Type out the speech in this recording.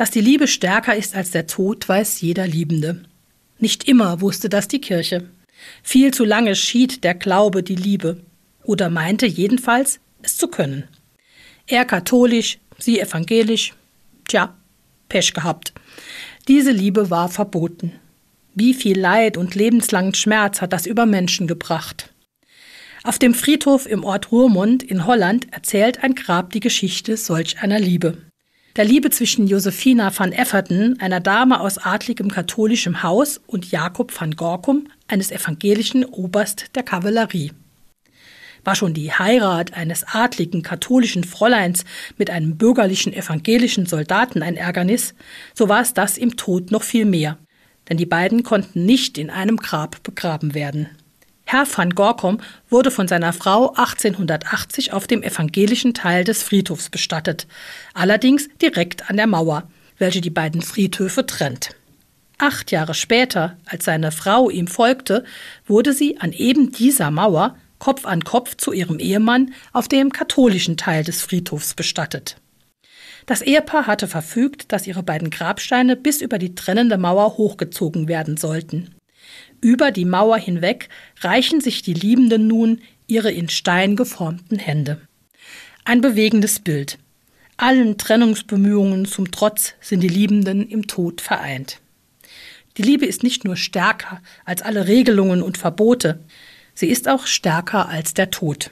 Dass die Liebe stärker ist als der Tod, weiß jeder Liebende. Nicht immer wusste das die Kirche. Viel zu lange schied der Glaube die Liebe oder meinte jedenfalls, es zu können. Er katholisch, sie evangelisch. Tja, Pech gehabt. Diese Liebe war verboten. Wie viel Leid und lebenslangen Schmerz hat das über Menschen gebracht. Auf dem Friedhof im Ort Ruhrmund in Holland erzählt ein Grab die Geschichte solch einer Liebe. Der Liebe zwischen Josephina van Efferten, einer Dame aus adligem katholischem Haus, und Jakob van Gorkum, eines evangelischen Oberst der Kavallerie. War schon die Heirat eines adligen katholischen Fräuleins mit einem bürgerlichen evangelischen Soldaten ein Ärgernis, so war es das im Tod noch viel mehr, denn die beiden konnten nicht in einem Grab begraben werden. Herr van Gorkom wurde von seiner Frau 1880 auf dem evangelischen Teil des Friedhofs bestattet, allerdings direkt an der Mauer, welche die beiden Friedhöfe trennt. Acht Jahre später, als seine Frau ihm folgte, wurde sie an eben dieser Mauer Kopf an Kopf zu ihrem Ehemann auf dem katholischen Teil des Friedhofs bestattet. Das Ehepaar hatte verfügt, dass ihre beiden Grabsteine bis über die trennende Mauer hochgezogen werden sollten. Über die Mauer hinweg reichen sich die Liebenden nun ihre in Stein geformten Hände. Ein bewegendes Bild. Allen Trennungsbemühungen zum Trotz sind die Liebenden im Tod vereint. Die Liebe ist nicht nur stärker als alle Regelungen und Verbote, sie ist auch stärker als der Tod.